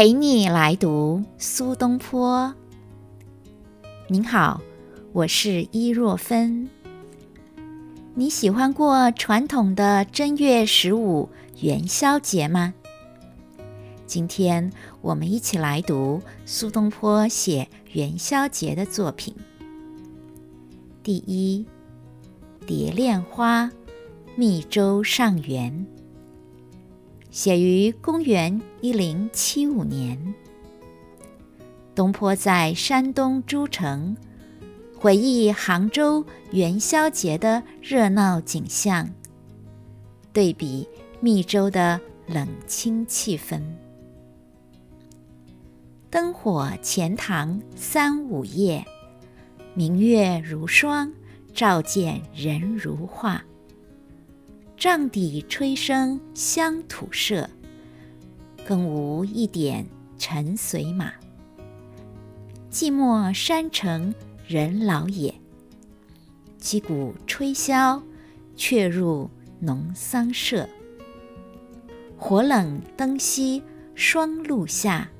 陪你来读苏东坡。您好，我是伊若芬。你喜欢过传统的正月十五元宵节吗？今天我们一起来读苏东坡写元宵节的作品。第一，《蝶恋花·密州上元》。写于公元一零七五年。东坡在山东诸城回忆杭州元宵节的热闹景象，对比密州的冷清气氛。灯火钱塘三五夜，明月如霜，照见人如画。帐底吹笙乡土社，更无一点尘随马。寂寞山城人老也，击鼓吹箫却入农桑社。火冷灯熄霜露下，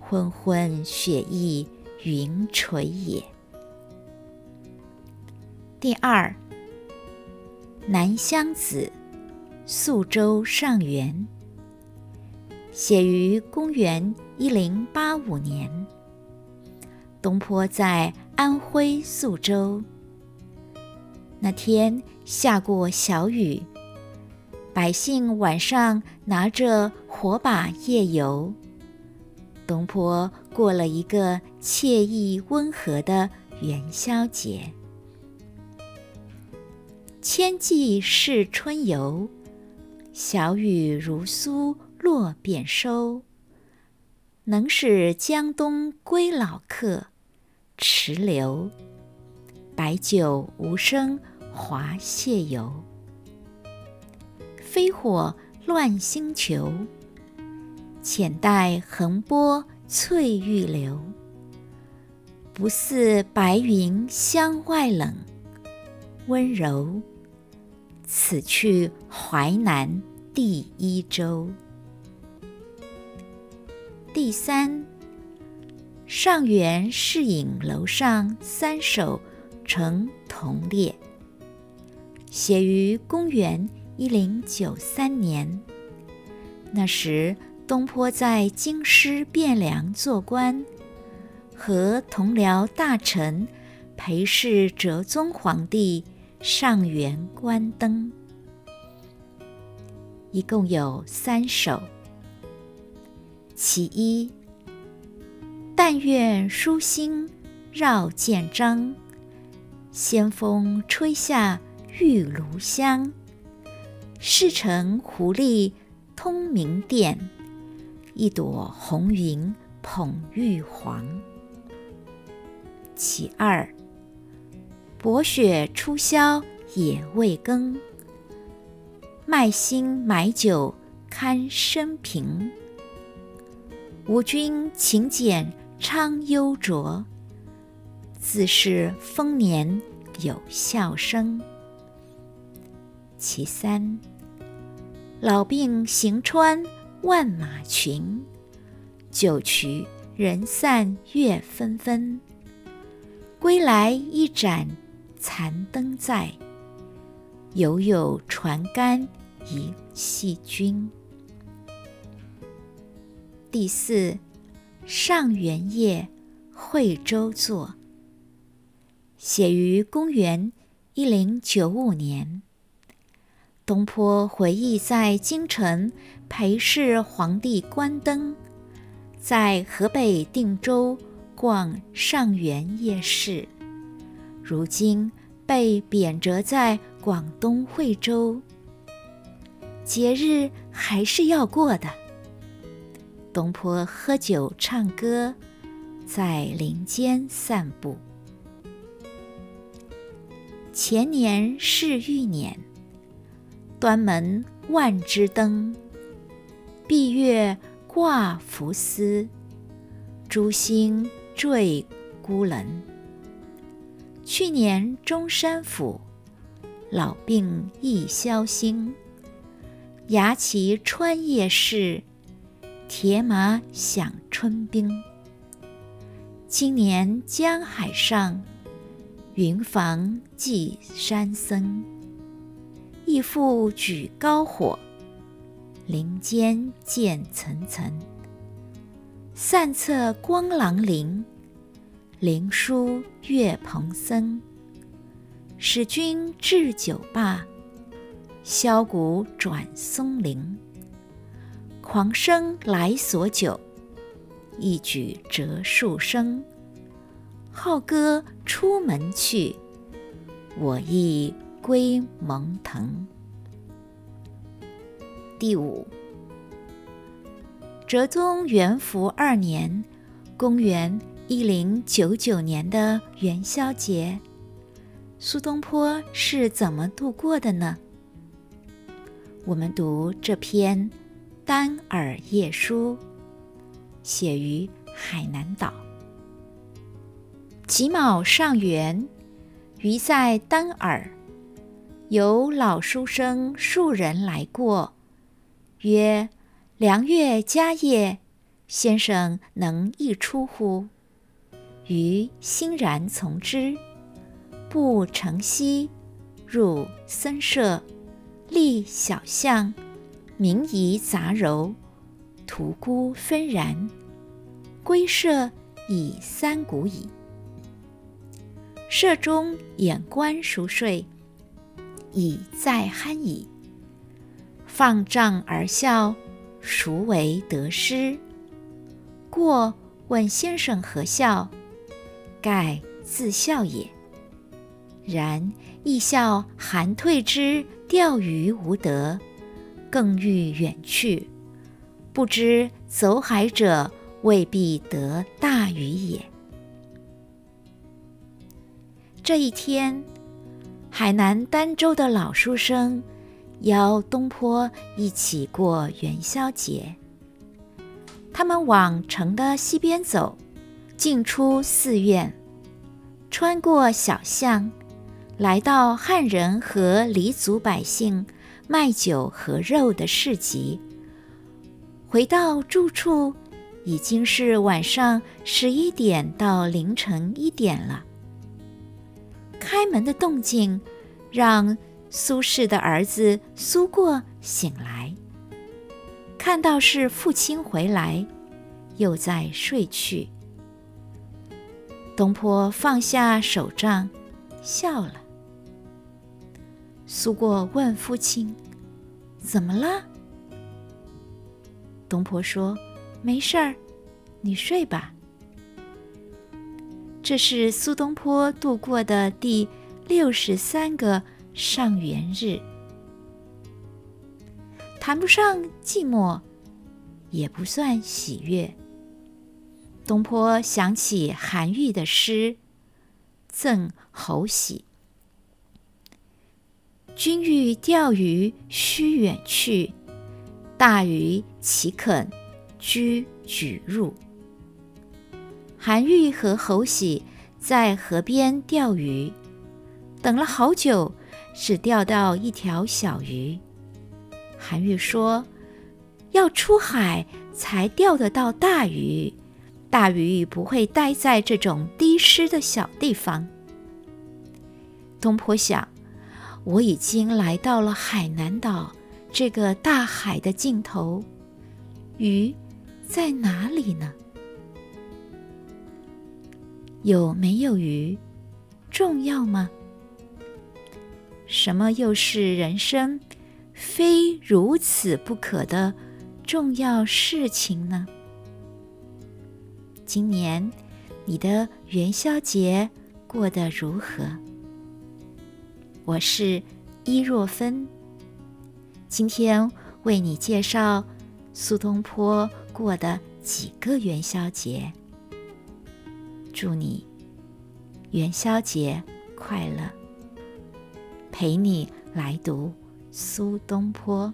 昏昏雪意云垂也。第二。南乡子·宿州上元，写于公元一零八五年。东坡在安徽宿州，那天下过小雨，百姓晚上拿着火把夜游。东坡过了一个惬意温和的元宵节。千骑试春游，小雨如酥落便收。能使江东归老客，迟留。白酒无声华谢游。飞火乱星球，浅带横波翠玉流。不似白云乡外冷，温柔。此去淮南第一州。第三，上元侍影楼上三首成同列，写于公元一零九三年。那时东坡在京师汴梁做官，和同僚大臣陪侍哲宗皇帝。上元观灯，一共有三首。其一：但愿书心绕见章，仙风吹下玉炉香。世成狐狸通明殿，一朵红云捧玉皇。其二。薄雪初消也未更，卖新买酒堪生平。吾君勤俭昌忧浊，自是丰年有笑声。其三，老病行穿万马群，酒曲人散月纷纷，归来一盏。残灯在，犹有船杆一细君。第四，上元夜惠州作，写于公元一零九五年。东坡回忆在京城陪侍皇帝观灯，在河北定州逛上元夜市。如今被贬谪在广东惠州，节日还是要过的。东坡喝酒唱歌，在林间散步。前年是玉年，端门万枝灯，闭月挂浮丝，珠星坠孤棱。去年中山府，老病亦消星。牙旗穿夜市，铁马响春兵。今年江海上，云房寄山僧。义父举高火，林间见层层。散策光廊林，灵书月蓬僧。使君置酒罢，箫鼓转松林。狂生来索酒。一举折树声，浩歌出门去，我亦归蒙腾。第五，哲宗元符二年（公元一零九九年）的元宵节，苏东坡是怎么度过的呢？我们读这篇《丹耳夜书》。写于海南岛。己卯上元，余在丹耳，有老书生数人来过，曰：“良月佳夜，先生能一出乎？”余欣然从之。步城西，入僧舍，立小巷，名仪杂糅。屠菇纷然，归舍已三鼓矣。舍中眼观熟睡，已在酣矣。放杖而笑，孰为得失？过问先生何笑？盖自笑也。然亦笑韩退之钓鱼无得，更欲远去。不知走海者未必得大鱼也。这一天，海南儋州的老书生邀东坡一起过元宵节。他们往城的西边走，进出寺院，穿过小巷，来到汉人和黎族百姓卖酒和肉的市集。回到住处，已经是晚上十一点到凌晨一点了。开门的动静让苏轼的儿子苏过醒来，看到是父亲回来，又在睡去。东坡放下手杖，笑了。苏过问父亲：“怎么了？”东坡说：“没事儿，你睡吧。”这是苏东坡度过的第六十三个上元日，谈不上寂寞，也不算喜悦。东坡想起韩愈的诗，赠侯喜：“君欲钓鱼须远去。”大鱼岂肯居举入？韩愈和侯喜在河边钓鱼，等了好久，只钓到一条小鱼。韩愈说：“要出海才钓得到大鱼，大鱼不会待在这种低湿的小地方。”东坡想：“我已经来到了海南岛。”这个大海的尽头，鱼在哪里呢？有没有鱼重要吗？什么又是人生非如此不可的重要事情呢？今年你的元宵节过得如何？我是伊若芬。今天为你介绍苏东坡过的几个元宵节，祝你元宵节快乐！陪你来读苏东坡。